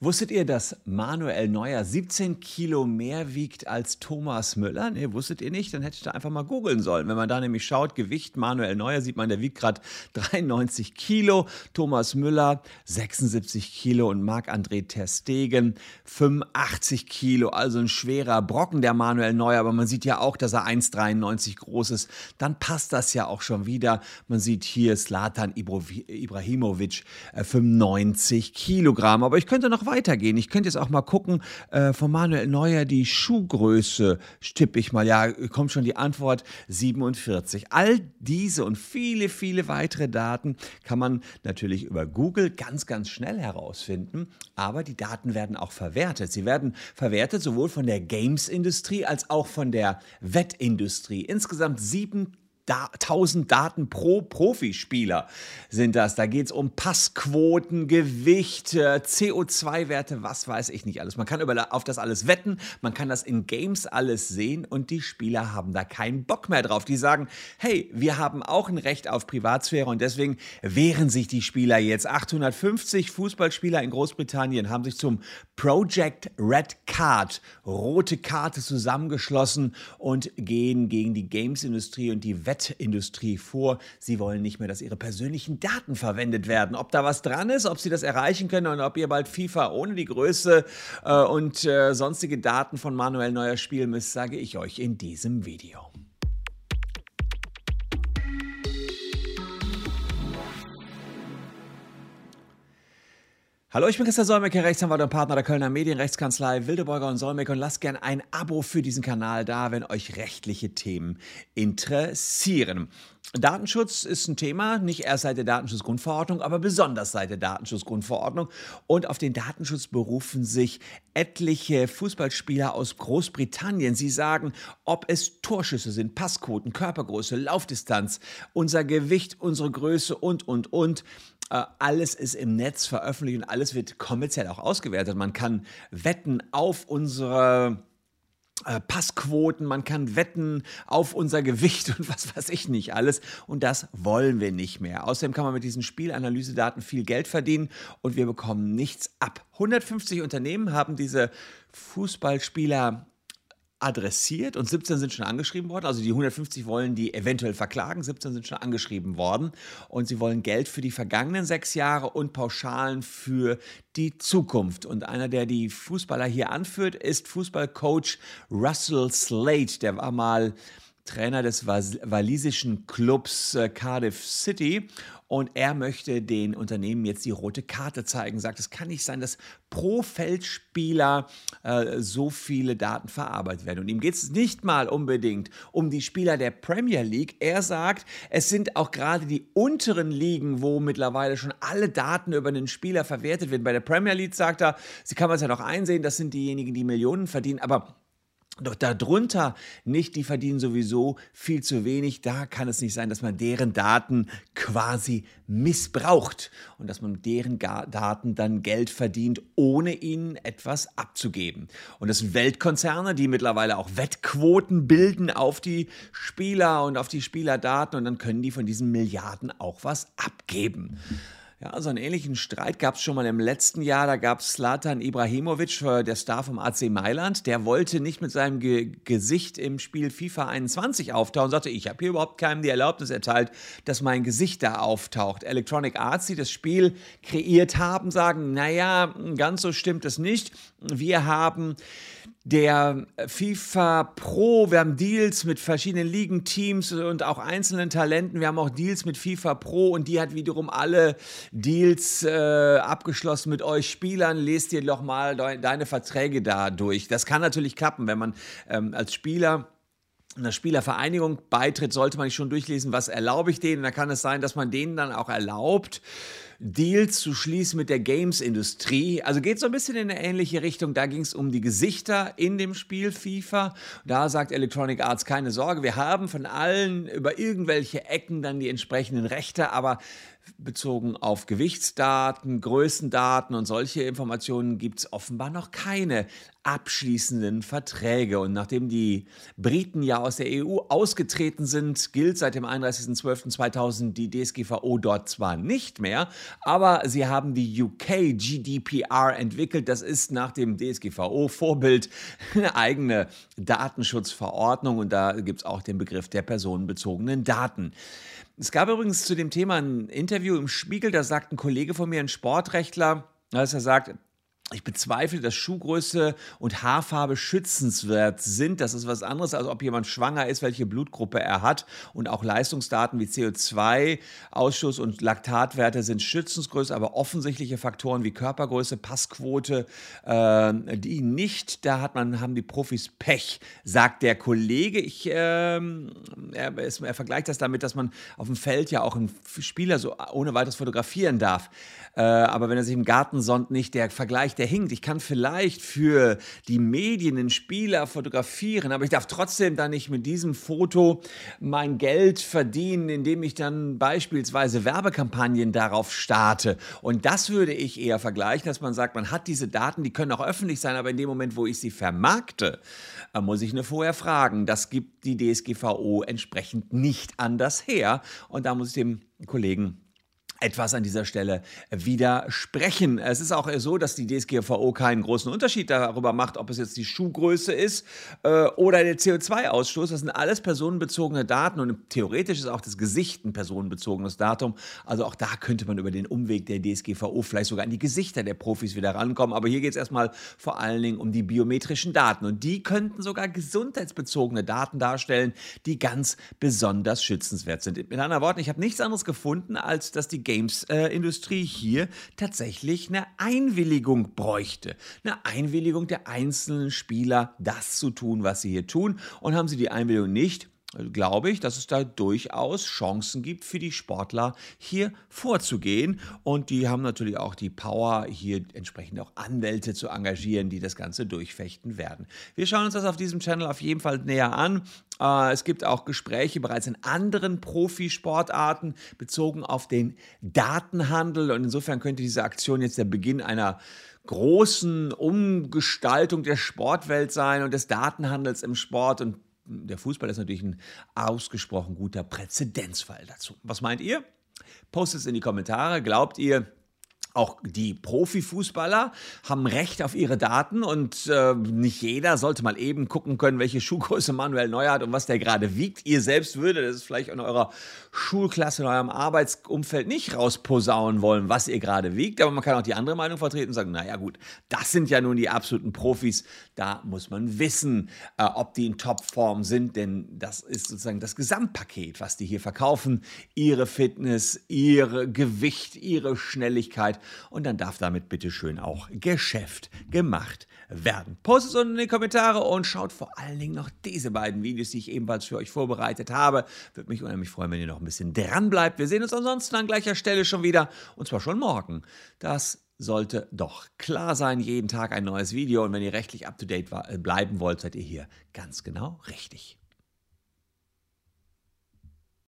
Wusstet ihr, dass Manuel Neuer 17 Kilo mehr wiegt als Thomas Müller? Nee, wusstet ihr nicht? Dann hätte ich da einfach mal googeln sollen. Wenn man da nämlich schaut, Gewicht Manuel Neuer, sieht man, der wiegt gerade 93 Kilo. Thomas Müller 76 Kilo und Marc-André Terstegen 85 Kilo. Also ein schwerer Brocken, der Manuel Neuer. Aber man sieht ja auch, dass er 1,93 groß ist. Dann passt das ja auch schon wieder. Man sieht hier Slatan Ibrahimovic 95 äh, Kilogramm. Aber ich könnte noch weiter weitergehen. Ich könnte jetzt auch mal gucken, äh, von Manuel Neuer die Schuhgröße stippe ich mal. Ja, kommt schon die Antwort 47. All diese und viele, viele weitere Daten kann man natürlich über Google ganz, ganz schnell herausfinden. Aber die Daten werden auch verwertet. Sie werden verwertet sowohl von der Games-Industrie als auch von der Wettindustrie. Insgesamt sieben da 1000 Daten pro Profispieler sind das. Da geht es um Passquoten, Gewicht, CO2-Werte, was weiß ich nicht alles. Man kann auf das alles wetten, man kann das in Games alles sehen und die Spieler haben da keinen Bock mehr drauf. Die sagen, hey, wir haben auch ein Recht auf Privatsphäre und deswegen wehren sich die Spieler jetzt. 850 Fußballspieler in Großbritannien haben sich zum Project Red Card, rote Karte zusammengeschlossen und gehen gegen die Games-Industrie und die Wetten Wettindustrie vor. Sie wollen nicht mehr, dass ihre persönlichen Daten verwendet werden. Ob da was dran ist, ob sie das erreichen können und ob ihr bald FIFA ohne die Größe äh, und äh, sonstige Daten von Manuel Neuer spielen müsst, sage ich euch in diesem Video. Hallo, ich bin Christian Solmecke, Rechtsanwalt und Partner der Kölner Medienrechtskanzlei Wildeborger und Solmecke und lasst gerne ein Abo für diesen Kanal da, wenn euch rechtliche Themen interessieren. Datenschutz ist ein Thema, nicht erst seit der Datenschutzgrundverordnung, aber besonders seit der Datenschutzgrundverordnung. Und auf den Datenschutz berufen sich etliche Fußballspieler aus Großbritannien. Sie sagen, ob es Torschüsse sind, Passquoten, Körpergröße, Laufdistanz, unser Gewicht, unsere Größe und, und, und. Äh, alles ist im Netz veröffentlicht und alles wird kommerziell auch ausgewertet. Man kann wetten auf unsere äh, Passquoten, man kann wetten auf unser Gewicht und was weiß ich nicht alles. Und das wollen wir nicht mehr. Außerdem kann man mit diesen Spielanalysedaten viel Geld verdienen und wir bekommen nichts ab. 150 Unternehmen haben diese Fußballspieler adressiert und 17 sind schon angeschrieben worden. Also die 150 wollen die eventuell verklagen, 17 sind schon angeschrieben worden und sie wollen Geld für die vergangenen sechs Jahre und Pauschalen für die Zukunft. Und einer, der die Fußballer hier anführt, ist Fußballcoach Russell Slade. Der war mal Trainer des walisischen Clubs äh, Cardiff City und er möchte den Unternehmen jetzt die rote Karte zeigen. Sagt, es kann nicht sein, dass pro Feldspieler äh, so viele Daten verarbeitet werden. Und ihm geht es nicht mal unbedingt um die Spieler der Premier League. Er sagt, es sind auch gerade die unteren Ligen, wo mittlerweile schon alle Daten über einen Spieler verwertet werden. Bei der Premier League sagt er, sie kann man es ja noch einsehen, das sind diejenigen, die Millionen verdienen, aber doch darunter nicht, die verdienen sowieso viel zu wenig. Da kann es nicht sein, dass man deren Daten quasi missbraucht und dass man mit deren Daten dann Geld verdient, ohne ihnen etwas abzugeben. Und das sind Weltkonzerne, die mittlerweile auch Wettquoten bilden auf die Spieler und auf die Spielerdaten und dann können die von diesen Milliarden auch was abgeben. Ja, so einen ähnlichen Streit gab es schon mal im letzten Jahr. Da gab es Slatan Ibrahimovic, äh, der Star vom AC Mailand. Der wollte nicht mit seinem Ge Gesicht im Spiel FIFA 21 auftauchen. Sagte, ich habe hier überhaupt keinem die Erlaubnis erteilt, dass mein Gesicht da auftaucht. Electronic Arts, die das Spiel kreiert haben, sagen, naja, ganz so stimmt es nicht. Wir haben der FIFA Pro, wir haben Deals mit verschiedenen Ligenteams und auch einzelnen Talenten. Wir haben auch Deals mit FIFA Pro und die hat wiederum alle Deals äh, abgeschlossen mit euch Spielern. Lest dir doch mal de deine Verträge da durch. Das kann natürlich klappen, wenn man ähm, als Spieler einer Spielervereinigung beitritt, sollte man sich schon durchlesen, was erlaube ich denen. Da kann es sein, dass man denen dann auch erlaubt, Deals zu schließen mit der Games-Industrie. Also geht so ein bisschen in eine ähnliche Richtung. Da ging es um die Gesichter in dem Spiel FIFA. Da sagt Electronic Arts keine Sorge, wir haben von allen über irgendwelche Ecken dann die entsprechenden Rechte, aber bezogen auf Gewichtsdaten, Größendaten und solche Informationen gibt es offenbar noch keine abschließenden Verträge. Und nachdem die Briten ja aus der EU ausgetreten sind, gilt seit dem 31.12.2000 die DSGVO dort zwar nicht mehr, aber sie haben die UK GDPR entwickelt. Das ist nach dem DSGVO-Vorbild eine eigene Datenschutzverordnung und da gibt es auch den Begriff der personenbezogenen Daten. Es gab übrigens zu dem Thema ein Interview im Spiegel, da sagt ein Kollege von mir, ein Sportrechtler, dass er sagt, ich bezweifle, dass Schuhgröße und Haarfarbe schützenswert sind. Das ist was anderes, als ob jemand schwanger ist, welche Blutgruppe er hat. Und auch Leistungsdaten wie CO2-Ausschuss und Laktatwerte sind schützensgröße, aber offensichtliche Faktoren wie Körpergröße, Passquote, äh, die nicht. Da hat man, haben die Profis Pech, sagt der Kollege. Ich, äh, er, er, vergleicht das damit, dass man auf dem Feld ja auch einen Spieler so ohne weiteres fotografieren darf. Äh, aber wenn er sich im Garten sonnt, nicht der Vergleich Bereich, der hinkt. Ich kann vielleicht für die Medien einen Spieler fotografieren, aber ich darf trotzdem dann nicht mit diesem Foto mein Geld verdienen, indem ich dann beispielsweise Werbekampagnen darauf starte. Und das würde ich eher vergleichen, dass man sagt, man hat diese Daten, die können auch öffentlich sein, aber in dem Moment, wo ich sie vermarkte, äh, muss ich nur vorher fragen. Das gibt die DSGVO entsprechend nicht anders her. Und da muss ich dem Kollegen etwas an dieser Stelle widersprechen. Es ist auch so, dass die DSGVO keinen großen Unterschied darüber macht, ob es jetzt die Schuhgröße ist äh, oder der CO2-Ausstoß. Das sind alles personenbezogene Daten und theoretisch ist auch das Gesicht ein personenbezogenes Datum. Also auch da könnte man über den Umweg der DSGVO vielleicht sogar an die Gesichter der Profis wieder rankommen. Aber hier geht es erstmal vor allen Dingen um die biometrischen Daten und die könnten sogar gesundheitsbezogene Daten darstellen, die ganz besonders schützenswert sind. Mit anderen Worten, ich habe nichts anderes gefunden, als dass die Games-Industrie äh, hier tatsächlich eine Einwilligung bräuchte. Eine Einwilligung der einzelnen Spieler, das zu tun, was sie hier tun. Und haben sie die Einwilligung nicht, glaube ich, dass es da durchaus Chancen gibt für die Sportler hier vorzugehen. Und die haben natürlich auch die Power, hier entsprechend auch Anwälte zu engagieren, die das Ganze durchfechten werden. Wir schauen uns das auf diesem Channel auf jeden Fall näher an. Äh, es gibt auch Gespräche bereits in anderen Profisportarten bezogen auf den Datenhandel. Und insofern könnte diese Aktion jetzt der Beginn einer großen Umgestaltung der Sportwelt sein und des Datenhandels im Sport. Und der Fußball ist natürlich ein ausgesprochen guter Präzedenzfall dazu. Was meint ihr? Postet es in die Kommentare. Glaubt ihr, auch die Profifußballer haben Recht auf ihre Daten und äh, nicht jeder sollte mal eben gucken können, welche Schuhgröße Manuel Neuer hat und was der gerade wiegt. Ihr selbst würdet das vielleicht in eurer Schulklasse, in eurem Arbeitsumfeld nicht rausposaunen wollen, was ihr gerade wiegt, aber man kann auch die andere Meinung vertreten und sagen, naja gut, das sind ja nun die absoluten Profis, da muss man wissen, äh, ob die in Topform sind, denn das ist sozusagen das Gesamtpaket, was die hier verkaufen. Ihre Fitness, ihre Gewicht, ihre Schnelligkeit und dann darf damit bitte schön auch Geschäft gemacht werden. Postet es unten in die Kommentare und schaut vor allen Dingen noch diese beiden Videos, die ich ebenfalls für euch vorbereitet habe. Würde mich unheimlich freuen, wenn ihr noch ein bisschen dran bleibt. Wir sehen uns ansonsten an gleicher Stelle schon wieder und zwar schon morgen. Das sollte doch klar sein. Jeden Tag ein neues Video und wenn ihr rechtlich up to date bleiben wollt, seid ihr hier ganz genau richtig.